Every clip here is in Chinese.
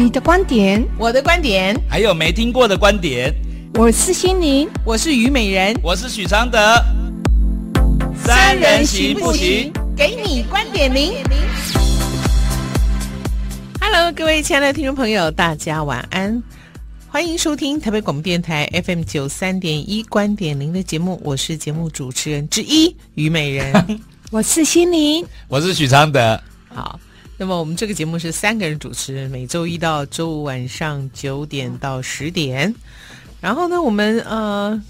你的观点，我的观点，还有没听过的观点。我是心灵，我是虞美人，我是许常德。三人行不行？给你观点零。Hello，各位亲爱的听众朋友，大家晚安，欢迎收听台北广播电台 FM 九三点一观点零的节目，我是节目主持人之一虞美人，我是心灵，我是许常德。好。那么我们这个节目是三个人主持，每周一到周五晚上九点到十点。然后呢，我们呃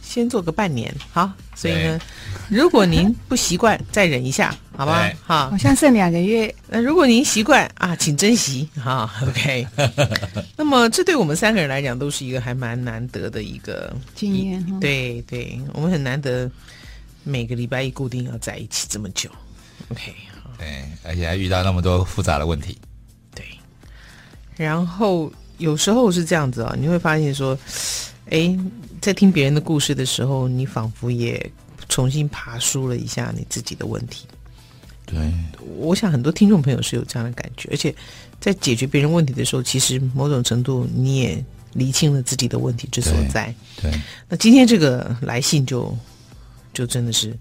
先做个半年，好。所以呢，如果您不习惯，再忍一下，好吗？好，好像剩两个月。那如果您习惯啊，请珍惜哈。OK。那么这对我们三个人来讲，都是一个还蛮难得的一个经验。对对，我们很难得每个礼拜一固定要在一起这么久。OK。对，而且还遇到那么多复杂的问题。对，然后有时候是这样子啊，你会发现说，哎，在听别人的故事的时候，你仿佛也重新爬梳了一下你自己的问题。对，我想很多听众朋友是有这样的感觉，而且在解决别人问题的时候，其实某种程度你也厘清了自己的问题之所在。对，对，那今天这个来信就就真的是。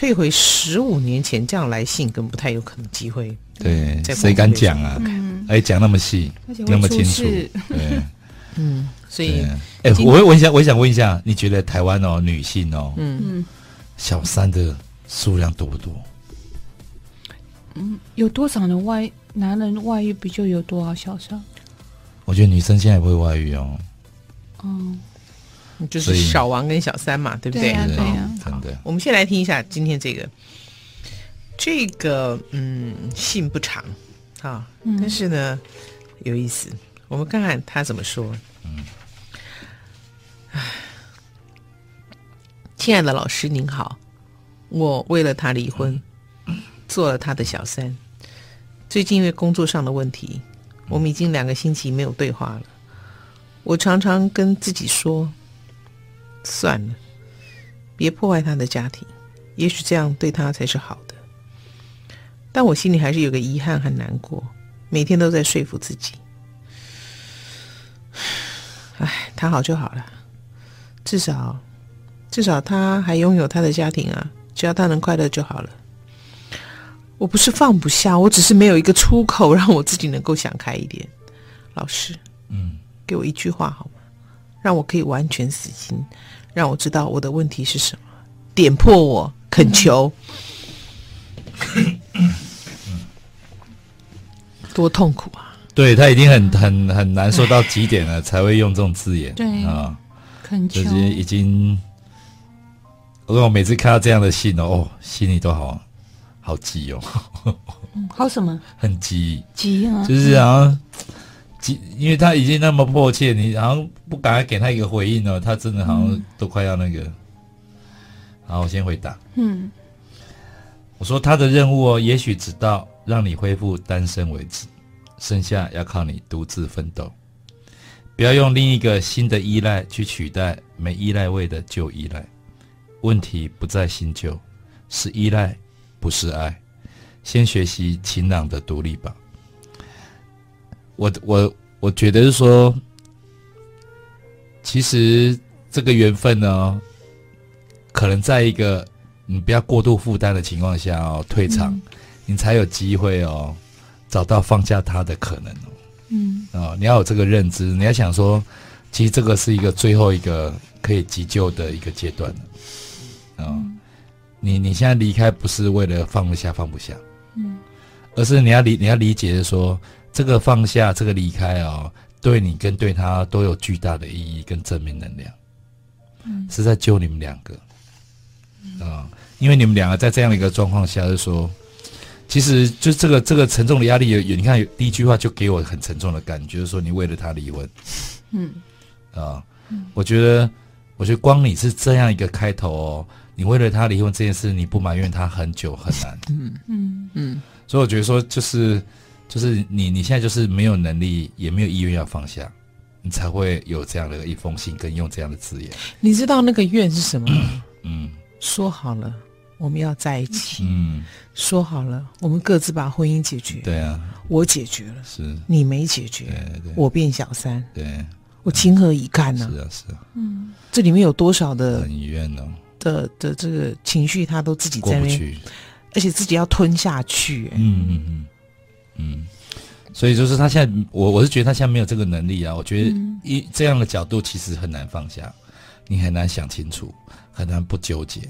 退回十五年前这样来信，更不太有可能机会。对，谁敢讲啊？哎，讲那么细，那么清楚。对，嗯，所以，哎，我我想，我想问一下，你觉得台湾哦，女性哦，嗯嗯，小三的数量多不多？嗯，有多少的外男人外遇，不就有多少小三？我觉得女生现在也不会外遇哦。嗯。就是小王跟小三嘛，对不对？对呀，对呀。好的，我们先来听一下今天这个，这个嗯，信不长，啊，但是呢有意思，我们看看他怎么说。嗯，唉，亲爱的老师您好，我为了他离婚，做了他的小三。最近因为工作上的问题，我们已经两个星期没有对话了。我常常跟自己说。算了，别破坏他的家庭，也许这样对他才是好的。但我心里还是有个遗憾和难过，每天都在说服自己。唉，他好就好了，至少，至少他还拥有他的家庭啊，只要他能快乐就好了。我不是放不下，我只是没有一个出口，让我自己能够想开一点。老师，嗯，给我一句话好吗？让我可以完全死心，让我知道我的问题是什么，点破我，恳求。多痛苦啊！对，他已经很很很难受到极点了，才会用这种字眼。对啊，恳求，就是已经。我我每次看到这样的信哦，心里都好好急哦。嗯好什么？很急，急啊！就是好像。因为他已经那么迫切，你好像不赶快给他一个回应呢，他真的好像都快要那个。嗯、好，我先回答。嗯，我说他的任务哦，也许直到让你恢复单身为止，剩下要靠你独自奋斗。不要用另一个新的依赖去取代没依赖味的旧依赖。问题不在新旧，是依赖，不是爱。先学习晴朗的独立吧。我我我觉得是说，其实这个缘分呢，可能在一个你不要过度负担的情况下哦，退场，嗯、你才有机会哦，找到放下他的可能哦。嗯，哦，你要有这个认知，你要想说，其实这个是一个最后一个可以急救的一个阶段了。哦，嗯、你你现在离开不是为了放不下放不下，嗯，而是你要理你要理解的说。这个放下，这个离开哦，对你跟对他都有巨大的意义跟正面能量，嗯，是在救你们两个，啊、因为你们两个在这样的一个状况下，就是说，其实就这个这个沉重的压力有有，你看有第一句话就给我很沉重的感觉，就是说你为了他离婚，嗯，啊、哦，我觉得，我觉得光你是这样一个开头哦，你为了他离婚这件事，你不埋怨他很久很难，嗯嗯。嗯，所以我觉得说就是。就是你，你现在就是没有能力，也没有意愿要放下，你才会有这样的一封信，跟用这样的字眼。你知道那个愿是什么吗？嗯，说好了，我们要在一起。嗯，说好了，我们各自把婚姻解决。对啊，我解决了，是你没解决，对对我变小三，对，我情何以堪呢、是啊是啊，嗯，这里面有多少的很怨呢，的的这个情绪，他都自己在那边，过不去。而且自己要吞下去、欸。嗯嗯嗯嗯，所以就是他现在，我我是觉得他现在没有这个能力啊。我觉得一这样的角度其实很难放下，你很难想清楚，很难不纠结。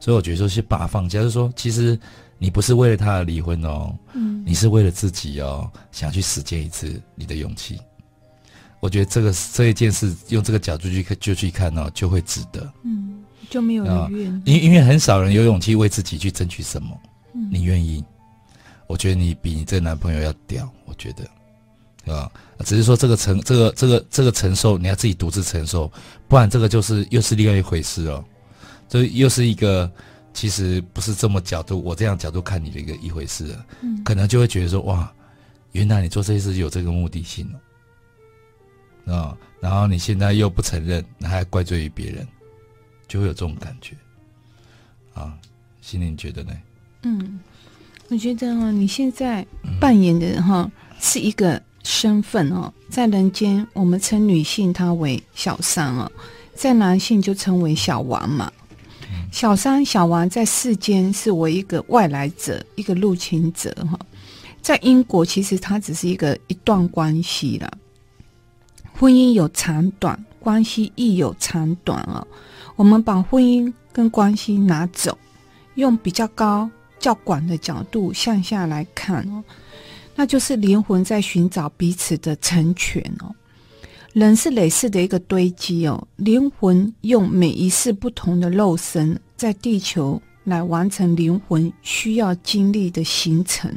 所以我觉得说是把他放下，就是说其实你不是为了他而离婚哦，嗯，你是为了自己哦，想去实践一次你的勇气。我觉得这个这一件事用这个角度去看就去看哦，就会值得。嗯。就没有人愿意，因因为很少人有勇气为自己去争取什么。嗯、你愿意？我觉得你比你这男朋友要屌。我觉得，啊，只是说这个承这个这个这个承受，你要自己独自承受，不然这个就是又是另外一回事哦。这又是一个其实不是这么角度，我这样角度看你的一个一回事了。嗯，可能就会觉得说，哇，原来你做这些事有这个目的性哦。啊，然后你现在又不承认，那还怪罪于别人。就会有这种感觉，啊，心灵觉得呢？嗯，我觉得啊，你现在扮演的哈是一个身份哦，在人间我们称女性她为小三哦，在男性就称为小王嘛。小三、小王在世间是我一个外来者，一个入侵者哈。在英国，其实它只是一个一段关系啦。婚姻有长短，关系亦有长短哦。我们把婚姻跟关系拿走，用比较高、较广的角度向下来看哦，那就是灵魂在寻找彼此的成全哦。人是累世的一个堆积哦，灵魂用每一世不同的肉身在地球来完成灵魂需要经历的行程。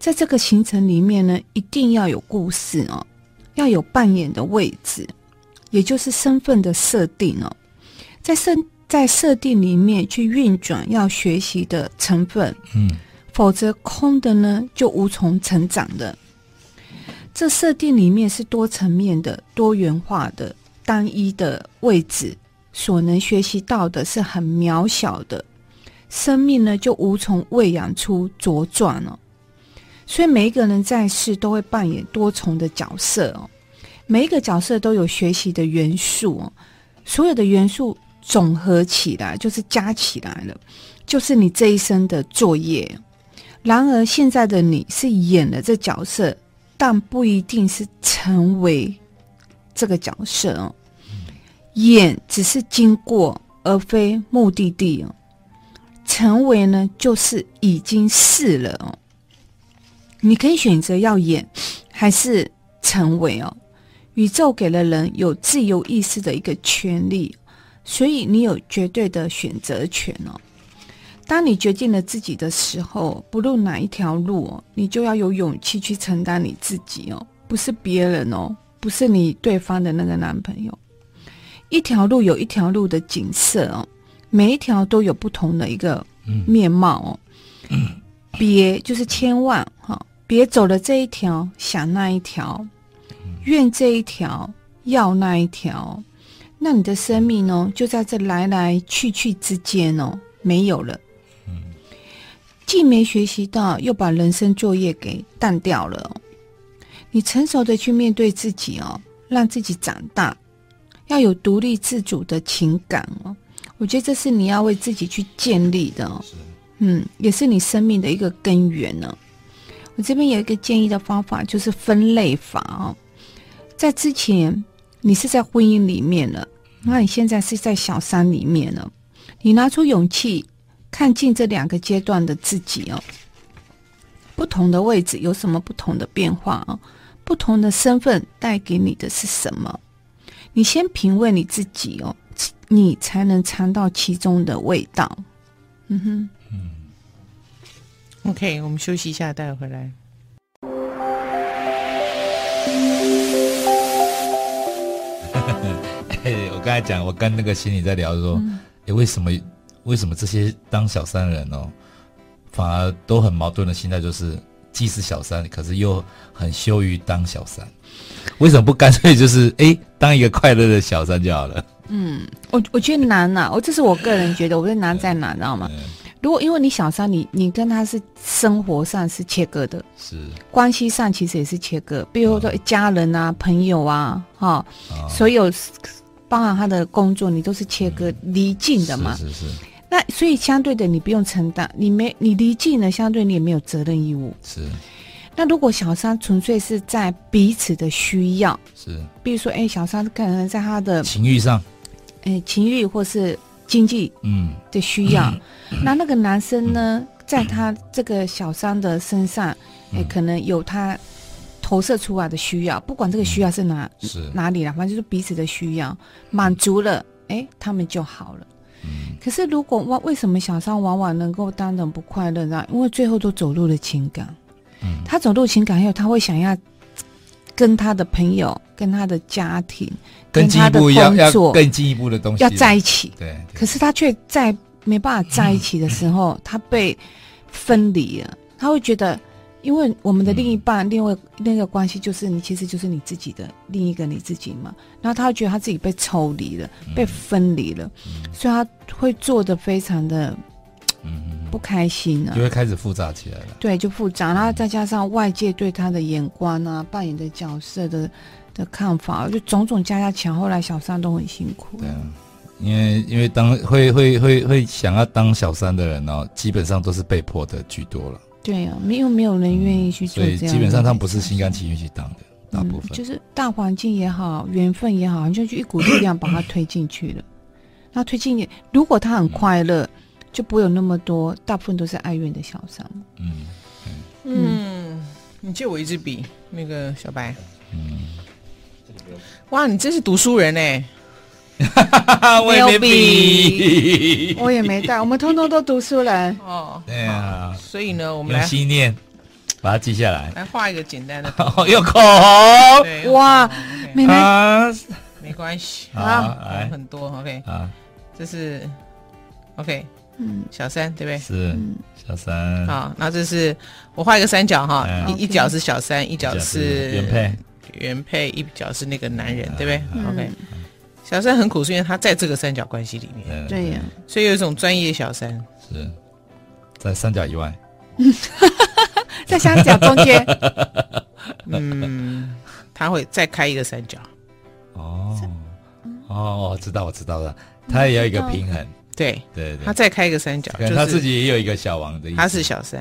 在这个行程里面呢，一定要有故事哦，要有扮演的位置，也就是身份的设定哦。在设在设定里面去运转要学习的成分，嗯，否则空的呢就无从成长的。这设定里面是多层面的、多元化的、单一的位置，所能学习到的是很渺小的，生命呢就无从喂养出茁壮了。所以每一个人在世都会扮演多重的角色哦，每一个角色都有学习的元素哦，所有的元素。总合起来就是加起来了，就是你这一生的作业。然而现在的你是演了这角色，但不一定是成为这个角色哦。演只是经过，而非目的地哦。成为呢，就是已经是了哦。你可以选择要演，还是成为哦。宇宙给了人有自由意识的一个权利。所以你有绝对的选择权哦。当你决定了自己的时候，不论哪一条路哦，你就要有勇气去承担你自己哦，不是别人哦，不是你对方的那个男朋友。一条路有一条路的景色哦，每一条都有不同的一个面貌哦。别就是千万哈，别走了这一条想那一条，愿这一条要那一条。那你的生命呢，就在这来来去去之间哦，没有了。嗯，既没学习到，又把人生作业给淡掉了哦。你成熟的去面对自己哦，让自己长大，要有独立自主的情感哦。我觉得这是你要为自己去建立的哦。嗯，也是你生命的一个根源呢。我这边有一个建议的方法，就是分类法哦。在之前。你是在婚姻里面了，那你现在是在小三里面了。你拿出勇气，看尽这两个阶段的自己哦，不同的位置有什么不同的变化哦？不同的身份带给你的是什么？你先品味你自己哦，你才能尝到其中的味道。嗯哼，嗯，OK，我们休息一下，待会回来。才讲，我跟那个心理在聊说，嗯诶，为什么为什么这些当小三的人哦，反而都很矛盾的心态，就是既是小三，可是又很羞于当小三。为什么不干脆就是 哎，当一个快乐的小三就好了？嗯，我我觉得难呐、啊，我这是我个人觉得，我觉得难在哪，知道吗？如果因为你小三，你你跟他是生活上是切割的，是关系上其实也是切割，比如说家人啊、朋友啊，哈，所有包含他的工作，你都是切割离近的嘛。是是是。那所以相对的，你不用承担，你没你离近了，相对你也没有责任义务。是。那如果小三纯粹是在彼此的需要，是，比如说，哎，小三可能在他的情欲上，哎，情欲或是经济，嗯，的需要，嗯、那那个男生呢，在他这个小三的身上，哎、嗯，可能有他投射出来的需要，不管这个需要是哪、嗯、是哪里了，反正就是彼此的需要满足了，哎，他们就好了。嗯、可是如果为为什么小三往往能够当人不快乐呢？因为最后都走入了情感。嗯、他走入情感后，他会想要跟他的朋友、跟他的家庭、跟他的工作更进一步的东西要在一起。对，对，可是他却在没办法在一起的时候，嗯、他被分离了。他会觉得，因为我们的另一半、嗯、另外那个关系，就是你其实就是你自己的另一个你自己嘛。然后他会觉得他自己被抽离了，嗯、被分离了，嗯、所以他会做的非常的。嗯，不开心啊，就会开始复杂起来了。对，就复杂，然后再加上外界对他的眼光啊，扮演的角色的的看法，就种种加加起来，后来小三都很辛苦。对啊，因为因为当会会会会想要当小三的人哦，基本上都是被迫的居多了。对啊，没有没有人愿意去做这样，所以基本上他们不是心甘情愿去当的，大部分、嗯、就是大环境也好，缘分也好，就就一股力量把他推进去了。那推进，如果他很快乐。嗯就不会有那么多，大部分都是哀怨的小三。嗯嗯，你借我一支笔，那个小白。嗯，哇，你真是读书人呢！我也没笔，我也没带，我们通通都读书人。哦，对啊。所以呢，我们来心念，把它记下来，来画一个简单的。有口红，哇，妹妹，没关系啊，很多。OK，啊，这是 OK。嗯，小三对不对？是小三。好，那这是我画一个三角哈，一一角是小三，一角是原配，原配一角是那个男人，对不对？OK。小三很苦，是因为他在这个三角关系里面。对呀。所以有一种专业小三是在三角以外，在三角中间。嗯，他会再开一个三角。哦哦，我知道，我知道了，他也要一个平衡。对对，他再开一个三角，他自己也有一个小王的意思。他是小三，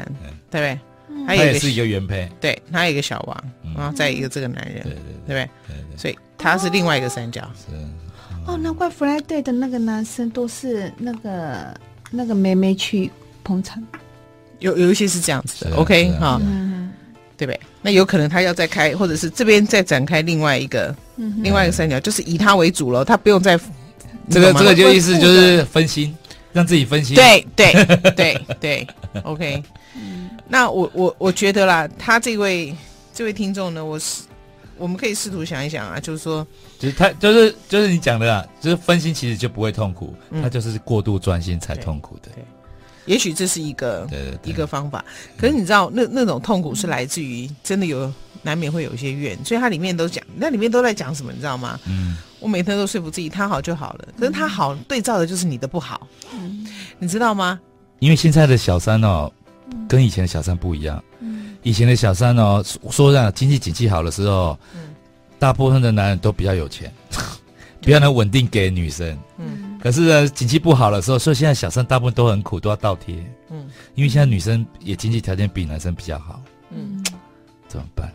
对不对？他也是一个原配，对他有一个小王，然后再一个这个男人，对对对，对不对？所以他是另外一个三角。是哦，难怪 Friday 的那个男生都是那个那个妹妹去捧场，有有一些是这样子的。OK 哈，对不对？那有可能他要再开，或者是这边再展开另外一个另外一个三角，就是以他为主了，他不用再。这个这个就意思就是分心，让自己分心。对对对对，OK。那我我我觉得啦，他这位这位听众呢，我是我们可以试图想一想啊，就是说，就是他就是就是你讲的啊，就是分心其实就不会痛苦，他就是过度专心才痛苦的。对，也许这是一个一个方法，可是你知道，那那种痛苦是来自于真的有难免会有一些怨，所以它里面都讲，那里面都在讲什么，你知道吗？嗯。我每天都说服自己，他好就好了。可是他好对照的就是你的不好，嗯、你知道吗？因为现在的小三哦，跟以前的小三不一样。嗯、以前的小三哦，说让经济景气好的时候，嗯、大部分的男人都比较有钱，比较能稳定给女生。嗯。可是呢，景气不好的时候，所以现在小三大部分都很苦，都要倒贴。嗯。因为现在女生也经济条件比男生比较好。嗯。怎么办？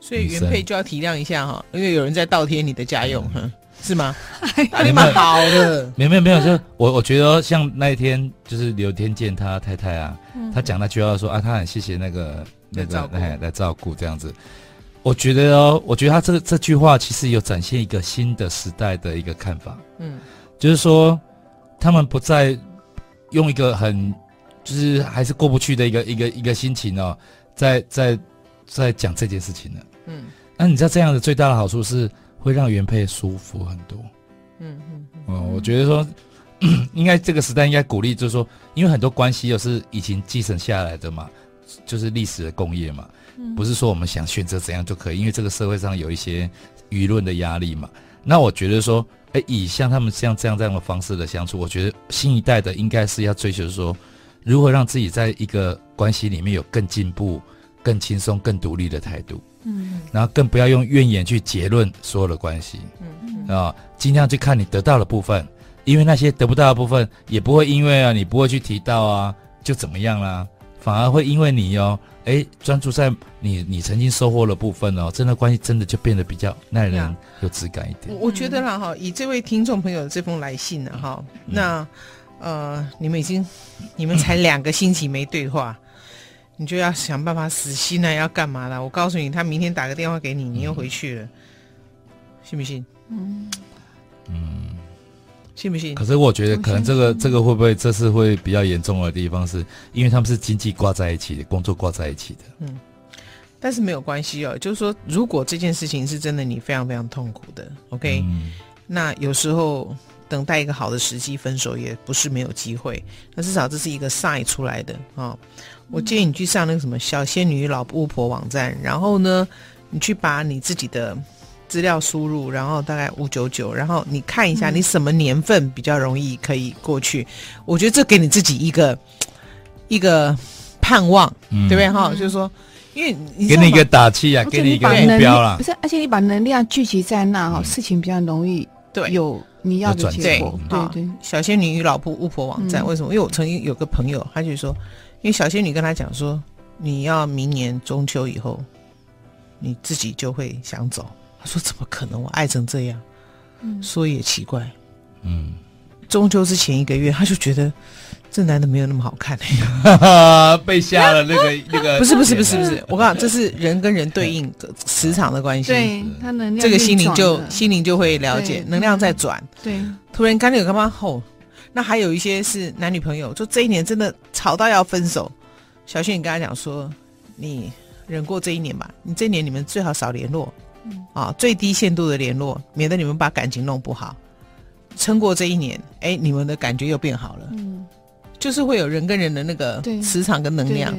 所以原配就要体谅一下哈，因为有人在倒贴你的家用。嗯是吗？还蛮好的。没有没有没有，就我我觉得像那一天，就是刘天健他太太啊，他讲那句话说啊，他很谢谢那个那个来来照顾这样子。我觉得哦，我觉得他这这句话其实有展现一个新的时代的一个看法。嗯，就是说他们不再用一个很就是还是过不去的一个一个一个心情哦，在在在讲这件事情了。嗯，那你知道这样的最大的好处是？会让原配舒服很多，嗯嗯，哦，我觉得说，应该这个时代应该鼓励，就是说，因为很多关系又是以前继承下来的嘛，就是历史的工业嘛，不是说我们想选择怎样就可以，因为这个社会上有一些舆论的压力嘛。那我觉得说，哎，以像他们像这样这样的方式的相处，我觉得新一代的应该是要追求说，如何让自己在一个关系里面有更进步、更轻松、更独立的态度。嗯，然后更不要用怨言去结论所有的关系。嗯嗯，啊，尽量去看你得到的部分，因为那些得不到的部分，也不会因为啊你不会去提到啊就怎么样啦，反而会因为你哦，哎，专注在你你曾经收获的部分哦，真的关系真的就变得比较耐人有质感一点。我觉得啦哈，以这位听众朋友的这封来信呢哈，那呃你们已经你们才两个星期没对话。你就要想办法死心了，要干嘛了？我告诉你，他明天打个电话给你，你又回去了，嗯、信不信？嗯嗯，信不信？可是我觉得，可能这个这个会不会这次会比较严重的地方是，是因为他们是经济挂在一起的，工作挂在一起的。嗯，但是没有关系哦。就是说，如果这件事情是真的，你非常非常痛苦的，OK？、嗯、那有时候等待一个好的时机分手也不是没有机会。那至少这是一个 sign 出来的啊。哦我建议你去上那个什么小仙女老巫婆网站，然后呢，你去把你自己的资料输入，然后大概五九九，然后你看一下你什么年份比较容易可以过去。嗯、我觉得这给你自己一个一个盼望，嗯、对不对哈？就是说，因为你给你一个打气啊，给你一个目标啦。不是，而且你把能量聚集在那哈，嗯、事情比较容易对有你要的结果。对对，对，小仙女与老婆巫婆网站、嗯、为什么？因为我曾经有个朋友，他就说。因为小仙女跟他讲说，你要明年中秋以后，你自己就会想走。他说怎么可能？我爱成这样，嗯，说也奇怪，嗯，中秋之前一个月，他就觉得这男的没有那么好看，被吓了那个那个。不是不是不是不是，我告诉你，这是人跟人对应磁场的关系，对他能量，这个心灵就心灵就会了解能量在转，对，突然间有干嘛吼？那还有一些是男女朋友，就这一年真的吵到要分手。小轩，你跟他讲说，你忍过这一年吧，你这一年你们最好少联络，嗯、啊，最低限度的联络，免得你们把感情弄不好。撑过这一年，哎，你们的感觉又变好了。嗯。就是会有人跟人的那个磁场跟能量，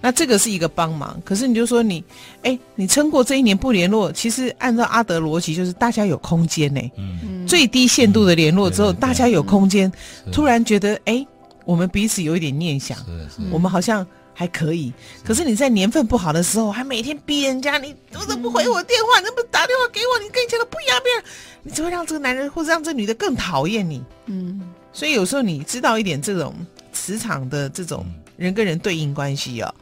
那这个是一个帮忙。可是你就说你，哎，你撑过这一年不联络，其实按照阿德逻辑，就是大家有空间呢。嗯，最低限度的联络之后，大家有空间，突然觉得，哎，我们彼此有一点念想，我们好像还可以。可是你在年份不好的时候，还每天逼人家，你怎么不回我电话？你怎么不打电话给我？你跟以前的不一样，不一样，你只会让这个男人或者让这女的更讨厌你。嗯，所以有时候你知道一点这种。磁场的这种人跟人对应关系啊，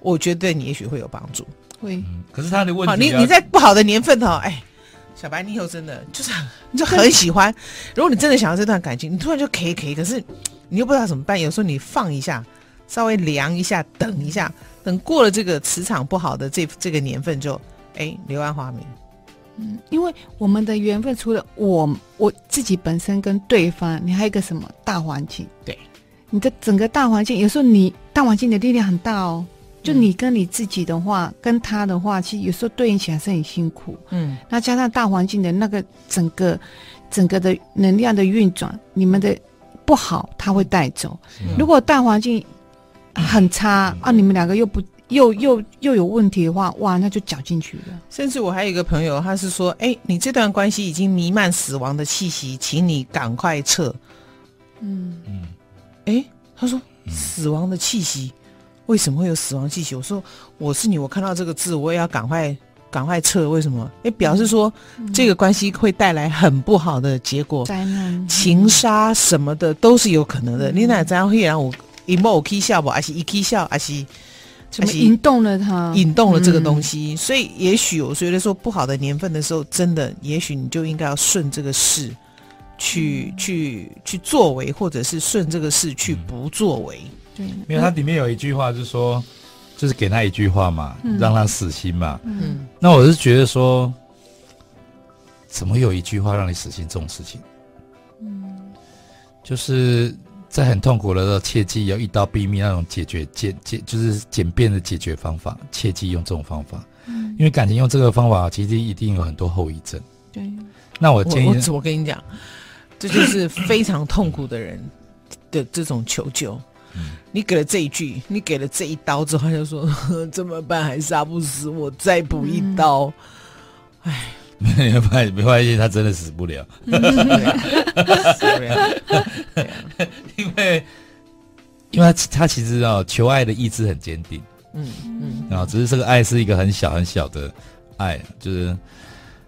我觉得对你也许会有帮助。会、嗯，可是他的问题，你你在不好的年份哈，哎，小白，你以后真的就是你就很喜欢。如果你真的想要这段感情，你突然就可以可以，可是你又不知道怎么办。有时候你放一下，稍微量一下，等一下，等过了这个磁场不好的这这个年份就，哎，柳暗花明。嗯，因为我们的缘分除了我我自己本身跟对方，你还有一个什么大环境？对。你的整个大环境，有时候你大环境的力量很大哦。就你跟你自己的话，嗯、跟他的话，其实有时候对应起来是很辛苦。嗯，那加上大环境的那个整个整个的能量的运转，你们的不好他会带走。嗯、如果大环境很差、嗯、啊，你们两个又不又又又有问题的话，哇，那就搅进去了。甚至我还有一个朋友，他是说，哎，你这段关系已经弥漫死亡的气息，请你赶快撤。嗯嗯。哎，他说死亡的气息，为什么会有死亡气息？我说我是你，我看到这个字，我也要赶快赶快撤。为什么？哎，表示说、嗯、这个关系会带来很不好的结果，灾难、情杀什么的都是有可能的。嗯、你哪这样会让我一冒气笑不？还是一气笑？还是怎么引动了他？引动了这个东西。嗯、所以也许我觉得说不好的年份的时候，真的，也许你就应该要顺这个事。去去去作为，或者是顺这个事去不作为。对，因为它里面有一句话，就是说，就是给他一句话嘛，嗯、让他死心嘛。嗯，那我是觉得说，怎么有一句话让你死心这种事情？嗯，就是在很痛苦的时候，切记要一刀毙命那种解决简简，就是简便的解决方法，切记用这种方法。嗯，因为感情用这个方法，其实一定有很多后遗症。对，那我建议，我，我跟你讲。这就是非常痛苦的人的这种求救。你给了这一句，你给了这一刀之后，他就说 怎么办？还杀不死我，再补一刀。哎、嗯，没发没发现他真的死不了，死不了，因为因为他他其实哦，求爱的意志很坚定，嗯嗯，啊，只是这个爱是一个很小很小的爱，就是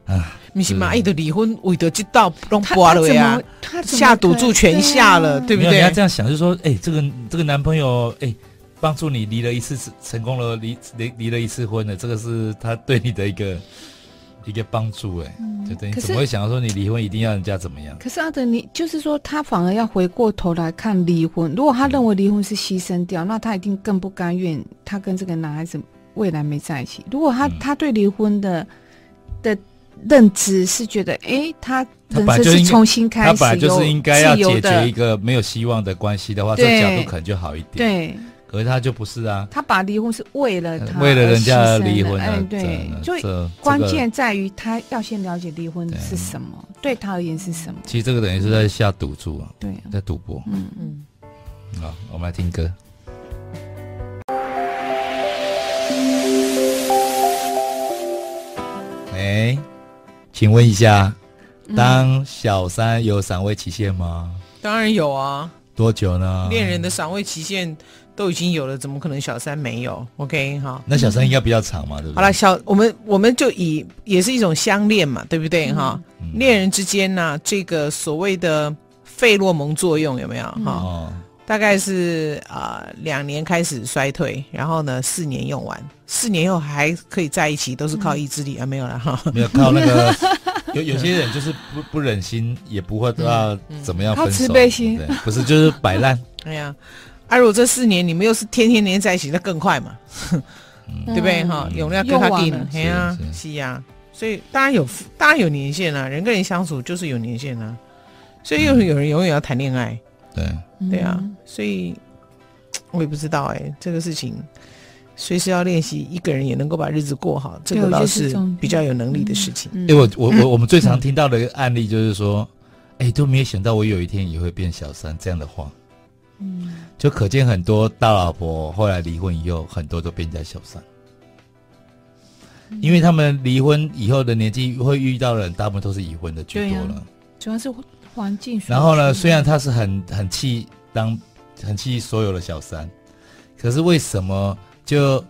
啊。你是蚂蚁的离婚，为得这道弄破了呀？下赌注全下了，对不对？你要这样想，就是说，哎，这个这个男朋友，哎，帮助你离了一次，成功了离离离了一次婚了，这个是他对你的一个一个帮助，哎，就等于怎么会想到说你离婚一定要人家怎么样？可是阿德，你就是说他反而要回过头来看离婚，如果他认为离婚是牺牲掉，那他一定更不甘愿他跟这个男孩子未来没在一起。如果他他对离婚的的。认知是觉得，哎、欸，他人生是重新开始，他本来就是应该要解决一个没有希望的关系的话，这个角度可能就好一点。对，可是他就不是啊，他把离婚是为了他，为了人家而离婚。哎，对，就关键在于他要先了解离婚是什么，对，他而言是什么。其实这个等于是在下赌注啊，对，在赌博。嗯嗯。好，我们来听歌。哎。请问一下，当小三有赏味期限吗？嗯，当然有啊。多久呢？恋人的赏味期限都已经有了，怎么可能小三没有？OK，哈。那小三应该比较长嘛，对不对？好了，小我们我们就以也是一种相恋嘛，对不对？哈，恋人之间呢，这个所谓的费洛蒙作用有没有？哈。大概是啊，两、呃、年开始衰退，然后呢，四年用完，四年后还可以在一起，都是靠意志力、嗯、啊，没有了哈，没有靠那个，有有些人就是不不忍心，也不会知道怎么样分手，靠慈悲心，不是就是摆烂。哎呀，啊，如果这四年你们又是天天黏在一起，那更快嘛，嗯、对不对？哈？用量更快点，哎呀，是呀，所以大家有，大家有年限啊，人跟人相处就是有年限啊，所以又有人永远要谈恋爱。对，对啊，所以我也不知道哎、欸，这个事情随时要练习，一个人也能够把日子过好，这个倒是比较有能力的事情。因为我我 我我们最常听到的一个案例就是说，哎，都没有想到我有一天也会变小三这样的话，嗯，就可见很多大老婆后来离婚以后，很多都变成小三，因为他们离婚以后的年纪会遇到的人，大部分都是已婚的居多了，主要是。环境。然后呢？虽然他是很很气当很气所有的小三，可是为什么就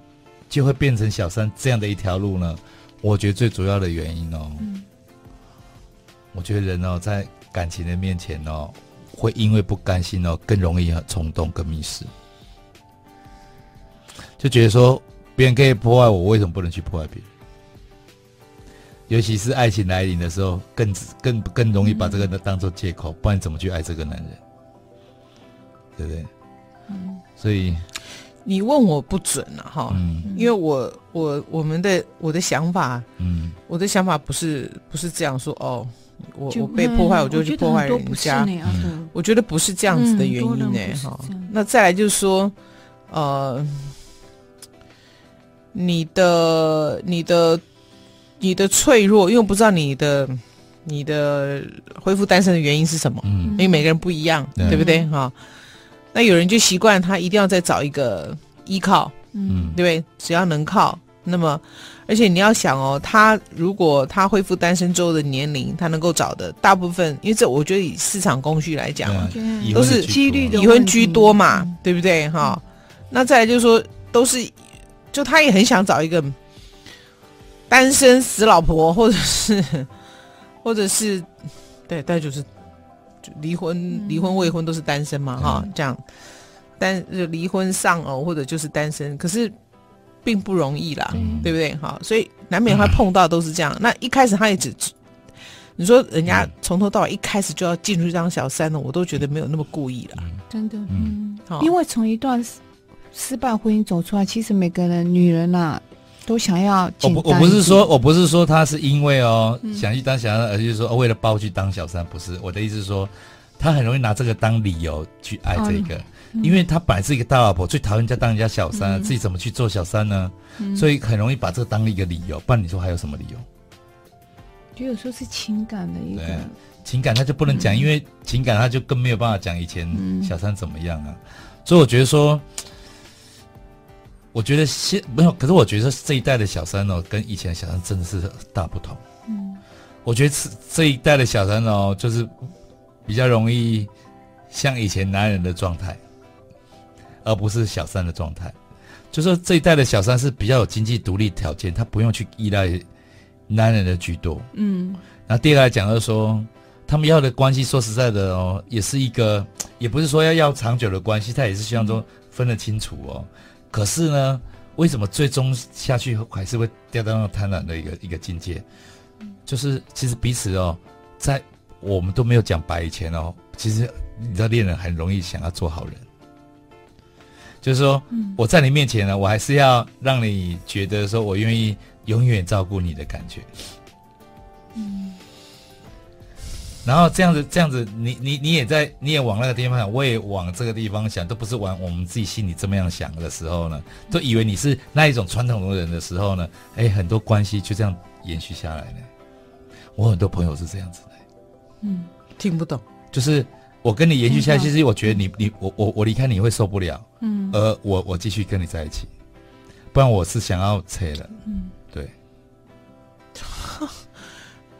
就会变成小三这样的一条路呢？我觉得最主要的原因哦，嗯、我觉得人哦在感情的面前哦，会因为不甘心哦，更容易很冲动跟迷失，就觉得说别人可以破坏我，为什么不能去破坏别人？尤其是爱情来临的时候，更更更容易把这个当做借口，不然怎么去爱这个男人？对不对？嗯，所以你问我不准了哈，嗯，因为我我我们的我的想法，嗯，我的想法不是不是这样说哦，我我被破坏我就去破坏人家，我觉得不是这样子的原因呢哈。那再来就是说，呃，你的你的。你的脆弱，因为我不知道你的你的恢复单身的原因是什么，嗯，因为每个人不一样，对，对不对？哈，那有人就习惯他一定要再找一个依靠，嗯，对不对？只要能靠，那么而且你要想哦，他如果他恢复单身之后的年龄，他能够找的大部分，因为这我觉得以市场供需来讲，都是几率已婚居多嘛，对不对？哈，那再来就是说，都是就他也很想找一个。单身死老婆，或者是，或者是，对，但就是，就离婚、离婚、未婚都是单身嘛，哈、嗯，这样，单就离婚丧偶或者就是单身，可是并不容易啦，嗯、对不对？哈，所以难免会碰到都是这样。嗯、那一开始他也只，你说人家从头到尾一开始就要进入当小三了，我都觉得没有那么故意了，真的，嗯，因为从一段失败婚姻走出来，其实每个人女人呐、啊。都想要我不我不是说我不是说他是因为哦、嗯、想去当小三，而是说为了包去当小三，不是。我的意思是说，他很容易拿这个当理由去爱这个，嗯、因为他本来是一个大老婆，最讨厌人家当人家小三，嗯、自己怎么去做小三呢？嗯、所以很容易把这个当一个理由。不然你说还有什么理由？就有时候是情感的一个情感，他就不能讲，嗯、因为情感他就更没有办法讲以前小三怎么样啊。所以我觉得说，我觉得现没有，可是我觉得这一代的小三哦，跟以前的小三真的是大不同。嗯，我觉得这这一代的小三哦，就是比较容易像以前男人的状态，而不是小三的状态。就说这一代的小三是比较有经济独立条件，他不用去依赖男人的居多。嗯，然后第二个来讲就是说。他们要的关系，说实在的哦，也是一个，也不是说要要长久的关系，他也是希望说分得清楚哦。可是呢，为什么最终下去还是会掉到那个贪婪的一个一个境界？就是其实彼此哦，在我们都没有讲白以前哦，其实你知道恋人很容易想要做好人，就是说我在你面前呢，我还是要让你觉得说我愿意永远照顾你的感觉。嗯。然后这样子，这样子，你你你也在，你也往那个地方想，我也往这个地方想，都不是往我们自己心里这么样想的时候呢，都以为你是那一种传统的人的时候呢，哎，很多关系就这样延续下来了。我很多朋友是这样子的，嗯，听不懂，就是我跟你延续下去，其实我觉得你你我我我离开你会受不了，嗯，而我我继续跟你在一起，不然我是想要拆了，嗯，对，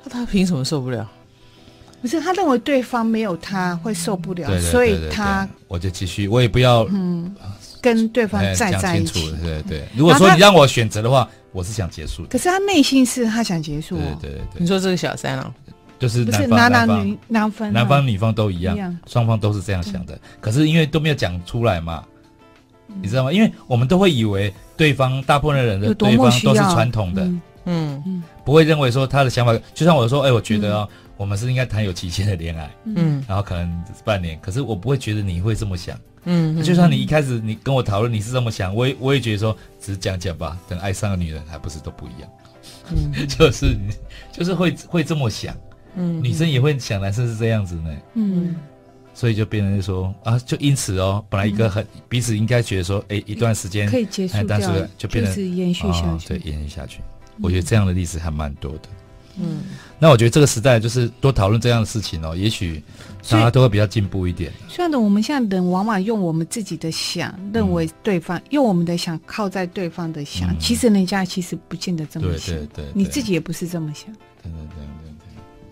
那他凭什么受不了？不是他认为对方没有他会受不了，所以他我就继续，我也不要嗯。跟对方再在一起。对对，如果说你让我选择的话，我是想结束的。可是他内心是他想结束。对对对，你说这个小三啊，就是男男女男分，男方女方都一样，双方都是这样想的。可是因为都没有讲出来嘛，你知道吗？因为我们都会以为对方大部分的人的对方都是传统的，嗯。嗯，不会认为说他的想法，就像我说，哎，我觉得哦。我们是应该谈有期限的恋爱，嗯，然后可能半年，可是我不会觉得你会这么想，嗯，就算你一开始你跟我讨论你是这么想，我也我也觉得说只是讲讲吧，等爱上个女人还不是都不一样，嗯，就是就是会会这么想，嗯，女生也会想男生是这样子呢，嗯，所以就变成说啊，就因此哦，本来一个很彼此应该觉得说，哎，一段时间可以结束掉，就变成延续下去，对，延续下去，我觉得这样的例子还蛮多的。嗯，那我觉得这个时代就是多讨论这样的事情哦，也许大家都会比较进步一点。虽然呢，我们现在人往往用我们自己的想，认为对方用我们的想靠在对方的想，其实人家其实不见得这么想。对对对，你自己也不是这么想。对对对，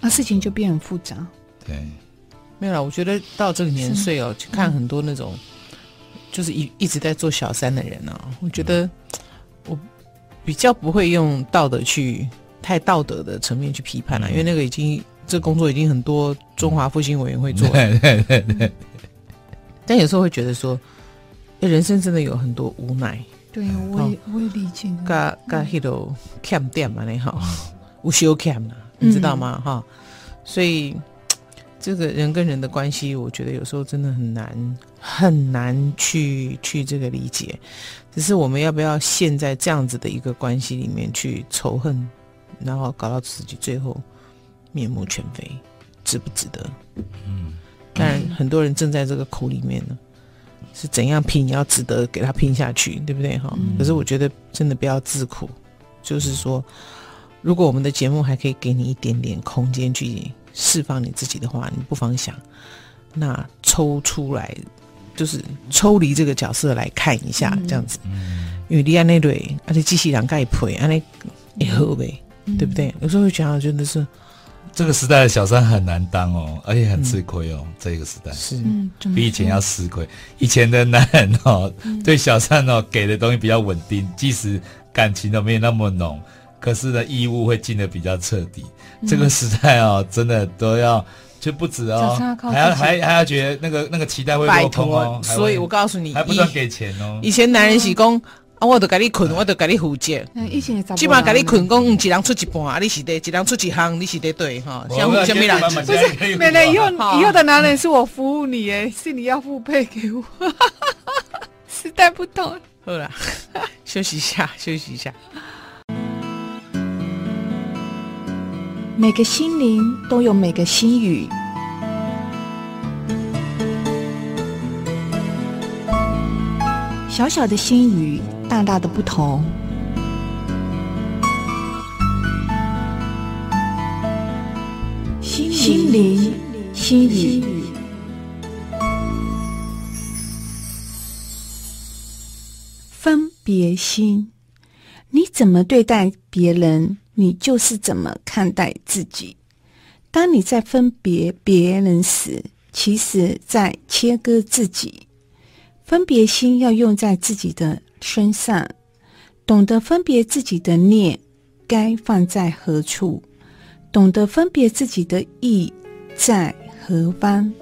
那事情就变很复杂。对，没有了。我觉得到这个年岁哦，去看很多那种就是一一直在做小三的人呢，我觉得我比较不会用道德去。太道德的层面去批判了，因为那个已经这工作已经很多中华复兴委员会做了。对对对对。但有时候会觉得说，人生真的有很多无奈。对，我也我也理解。嘎嘎，h i t cam 店嘛，你好，无休 cam 你知道吗？哈，所以这个人跟人的关系，我觉得有时候真的很难很难去去这个理解。只是我们要不要陷在这样子的一个关系里面去仇恨？然后搞到自己最后面目全非，值不值得？嗯，当然很多人正在这个苦里面呢，是怎样拼也要值得给他拼下去，对不对？哈、嗯，可是我觉得真的不要自苦，就是说，如果我们的节目还可以给你一点点空间去释放你自己的话，你不妨想，那抽出来，就是抽离这个角色来看一下，这样子，嗯，因为你安那对，而且机器人盖配，安那也好呗。对不对？有时候会觉得真的是这个时代的小三很难当哦，而且很吃亏哦。嗯、这个时代是比以前要吃亏。以前的男人哦，嗯、对小三哦给的东西比较稳定，即使感情都没有那么浓，可是呢义务会尽得比较彻底。嗯、这个时代哦，真的都要就不止哦，还要还还要觉得那个那个期待会落空哦。所以我告诉你，还不断给钱哦。以前男人是讲。啊！我都给你困，我都给你负责。起码给你困，讲一人出一半，啊，你是得一人出一项，你是得对哈。不是，没了以后以后的男人是我服务你，哎，是你要付配给我。时代不同。好了，休息一下，休息一下。每个心灵都有每个心语，小小的心语。大大的不同，心灵心语。别心。你怎么对待别人，你就是怎么看待自己。当你在分别别人时，其实在切割自己。分别心要用在自己的身上，懂得分别自己的念该放在何处，懂得分别自己的意在何方。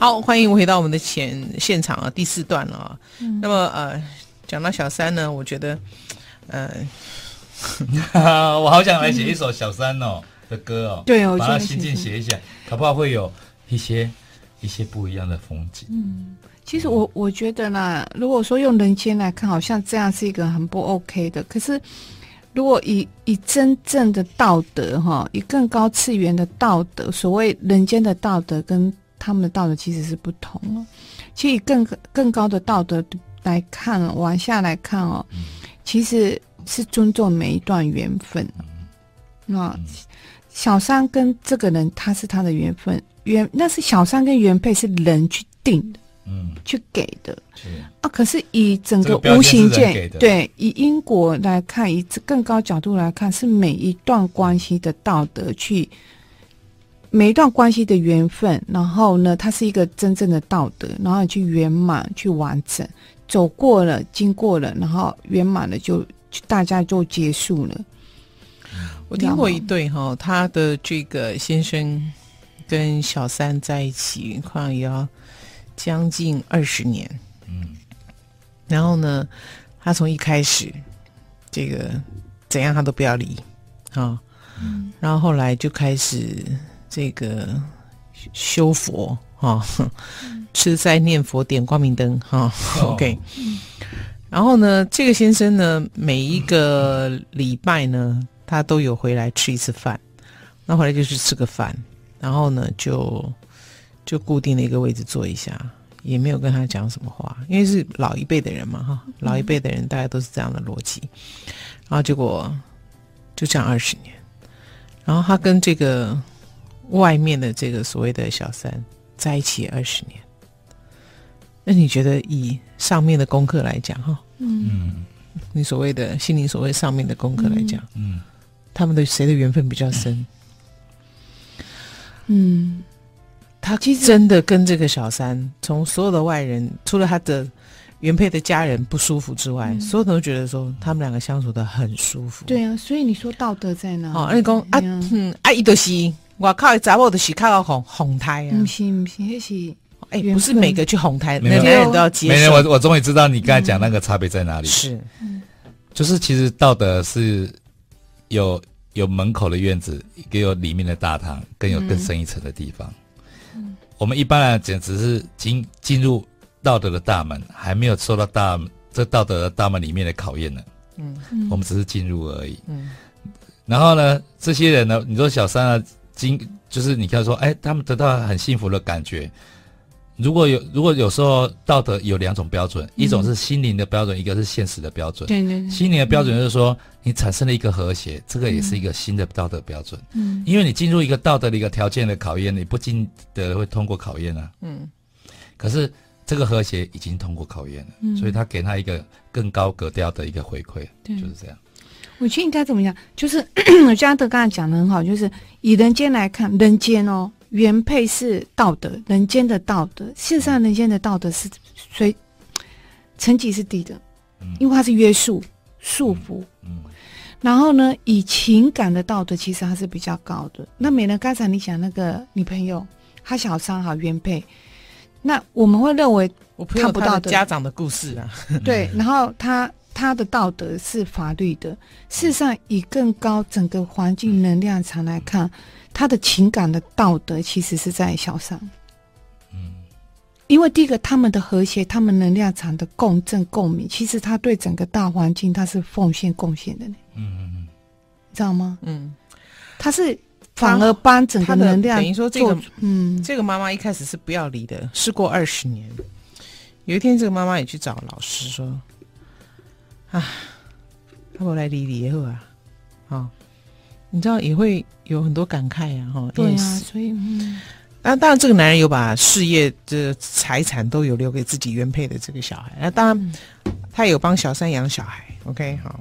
好，欢迎回到我们的前现场啊，第四段了啊。嗯、那么呃，讲到小三呢，我觉得，呃，我好想来写一首小三哦的歌哦，对哦，把它心境写一下，可不好会有一些一些不一样的风景。嗯，其实我我觉得呢，如果说用人间来看，好像这样是一个很不 OK 的。可是，如果以以真正的道德哈，以更高次元的道德，所谓人间的道德跟他们的道德其实是不同了。其实以更更高的道德来看，往下来看哦，其实是尊重每一段缘分。那小三跟这个人，他是他的缘分，原那是小三跟原配是人去定的，嗯，去给的。是啊，可是以整个无形界，对，以因果来看，以更高角度来看，是每一段关系的道德去。每一段关系的缘分，然后呢，它是一个真正的道德，然后去圆满、去完整，走过了、经过了，然后圆满了就，就大家就结束了。我听过一对哈，他的这个先生跟小三在一起，快也要将近二十年。嗯，然后呢，他从一开始这个怎样他都不要离啊，嗯，然后后来就开始。这个修佛哈，吃斋念佛点光明灯哈。OK，然后呢，这个先生呢，每一个礼拜呢，他都有回来吃一次饭。那回来就是吃个饭，然后呢，就就固定的一个位置坐一下，也没有跟他讲什么话，因为是老一辈的人嘛哈，老一辈的人大家都是这样的逻辑。然后结果就这样二十年，然后他跟这个。外面的这个所谓的小三在一起二十年，那你觉得以上面的功课来讲，哈，嗯，你所谓的心灵所谓上面的功课来讲，嗯，他们的谁的缘分比较深？嗯，他其实真的跟这个小三，从所有的外人，除了他的原配的家人不舒服之外，嗯、所有人都觉得说他们两个相处的很舒服。对啊，所以你说道德在哪？哦，你讲啊，嗯，啊，伊都是。我靠！查某的是靠哄哄胎啊！不是不是，那是哎，不是每个去哄胎，每个人都要接受。没人，我我终于知道你刚才讲那个差别在哪里。是，就是其实道德是有有门口的院子，也有里面的大堂，更有更深一层的地方。我们一般来讲，只是进进入道德的大门，还没有受到大这道德的大门里面的考验呢。嗯，我们只是进入而已。嗯，然后呢，这些人呢，你说小三啊。经就是你看说，哎，他们得到很幸福的感觉。如果有如果有时候道德有两种标准，嗯、一种是心灵的标准，一个是现实的标准。对对对。心灵的标准就是说，你产生了一个和谐，这个也是一个新的道德标准。嗯。因为你进入一个道德的一个条件的考验，你不禁得会通过考验啊。嗯。可是这个和谐已经通过考验了，嗯、所以他给他一个更高格调的一个回馈，就是这样。我觉得应该怎么讲？就是 嘉德刚才讲的很好，就是以人间来看，人间哦，原配是道德，人间的道德。事实上，人间的道德是随层级是低的，因为它是约束、束缚。嗯。然后呢，以情感的道德，其实它是比较高的。那美人刚才你讲那个女朋友，她小三好原配，那我们会认为我看不到的家长的故事啊。对，然后他。他的道德是法律的，事实上，以更高整个环境能量场来看，他的情感的道德其实是在小上。嗯，因为第一个，他们的和谐，他们能量场的共振共鸣，其实他对整个大环境他是奉献贡献的呢。嗯嗯嗯，知道吗？嗯，他是反而帮整个能量，等于说这个，嗯，这个妈妈一开始是不要离的，事过二十年，有一天这个妈妈也去找老师说。啊，他不来理你以后啊，啊、哦，你知道也会有很多感慨啊，哈，对啊，所以，嗯、那当然，这个男人有把事业的财产都有留给自己原配的这个小孩。那当然，他有帮小三养小孩。OK，好。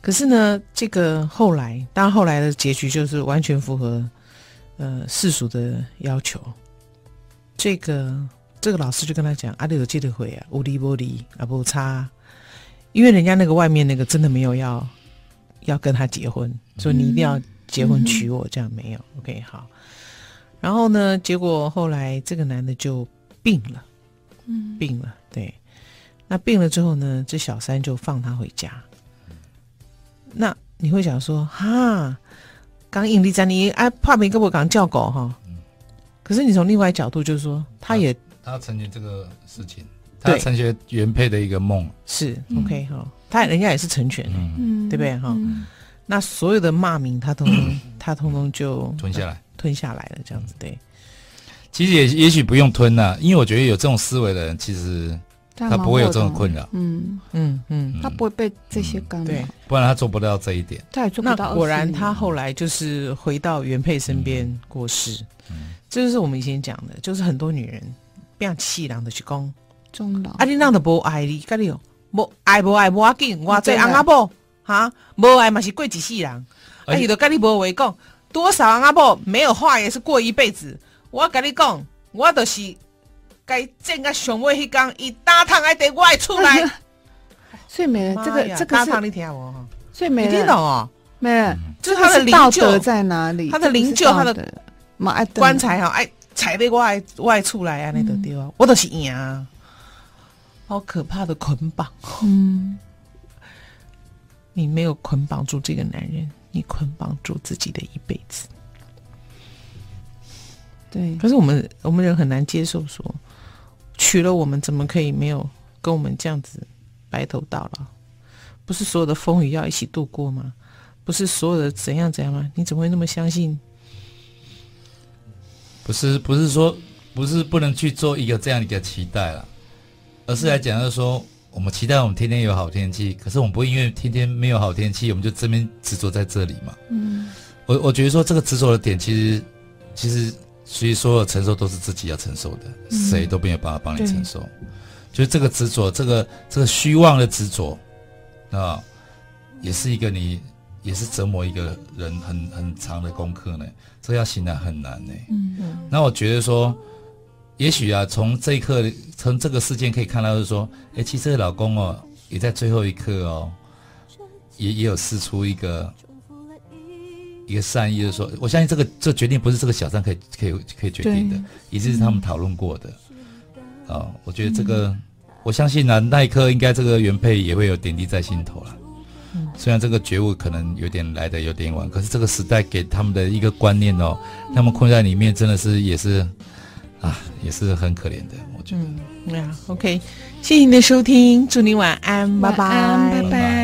可是呢，这个后来，当然后来的结局就是完全符合呃世俗的要求。这个这个老师就跟他讲：“阿、啊、有记得回啊，无离不离啊，不差。”因为人家那个外面那个真的没有要要跟他结婚，所以你一定要结婚娶我，这样没有。OK，好。然后呢？结果后来这个男的就病了，嗯，病了。对，那病了之后呢？这小三就放他回家。那你会想说，哈，刚硬力在你哎，怕没跟我刚叫狗哈。可是你从另外角度就是说，他也他成全这个事情，他成全原配的一个梦是 OK 哈。他人家也是成全，嗯，对不对哈？那所有的骂名，他通通他通通就吞下来。吞下来了，这样子对。其实也也许不用吞呐，因为我觉得有这种思维的人，其实他不会有这种困扰。嗯嗯嗯，他不会被这些干扰，对，不然他做不到这一点。他也做不到。果然，他后来就是回到原配身边过世。嗯，这就是我们以前讲的，就是很多女人不要气人的去讲终老。啊，你那都无爱你，干你哦，不爱无爱无要紧，我这阿婆哈，无爱嘛是过一世人，啊，伊都跟你无话讲。多少阿婆没有话也是过一辈子。我跟你讲，我就是该整个上尾迄天，一大趟还得外出来。所以美人，这个这个是，你听我，所以美人，你听懂哦？美人，就是他的灵柩在哪里？他的灵柩，他的棺材哈，哎，踩得外外出来啊，那个地方，我都是赢啊，好可怕的捆绑。嗯，你没有捆绑住这个男人。你捆绑住自己的一辈子，对。可是我们我们人很难接受说，说娶了我们怎么可以没有跟我们这样子白头到老？不是所有的风雨要一起度过吗？不是所有的怎样怎样吗？你怎么会那么相信？不是不是说不是不能去做一个这样的一个期待了，而是来讲就是说。嗯我们期待我们天天有好天气，可是我们不会因为天天没有好天气，我们就这边执着在这里嘛。嗯，我我觉得说这个执着的点，其实其实所以所有承受都是自己要承受的，嗯、谁都没有办法帮你承受。就是这个执着，这个这个虚妄的执着啊，也是一个你也是折磨一个人很很长的功课呢。这要醒来很难呢。嗯嗯。那我觉得说。也许啊，从这一刻，从这个事件可以看到，就是说，哎，其实老公哦，也在最后一刻哦，也也有试出一个一个善意，就是说，我相信这个这决定不是这个小三可以可以可以决定的，一定是他们讨论过的。哦，我觉得这个，我相信呢、啊，那一刻应该这个原配也会有点滴在心头了。虽然这个觉悟可能有点来的有点晚，可是这个时代给他们的一个观念哦，他们困在里面，真的是也是。啊，也是很可怜的，我觉得。嗯，呀，OK，谢谢您的收听，祝您晚安，拜拜，拜拜。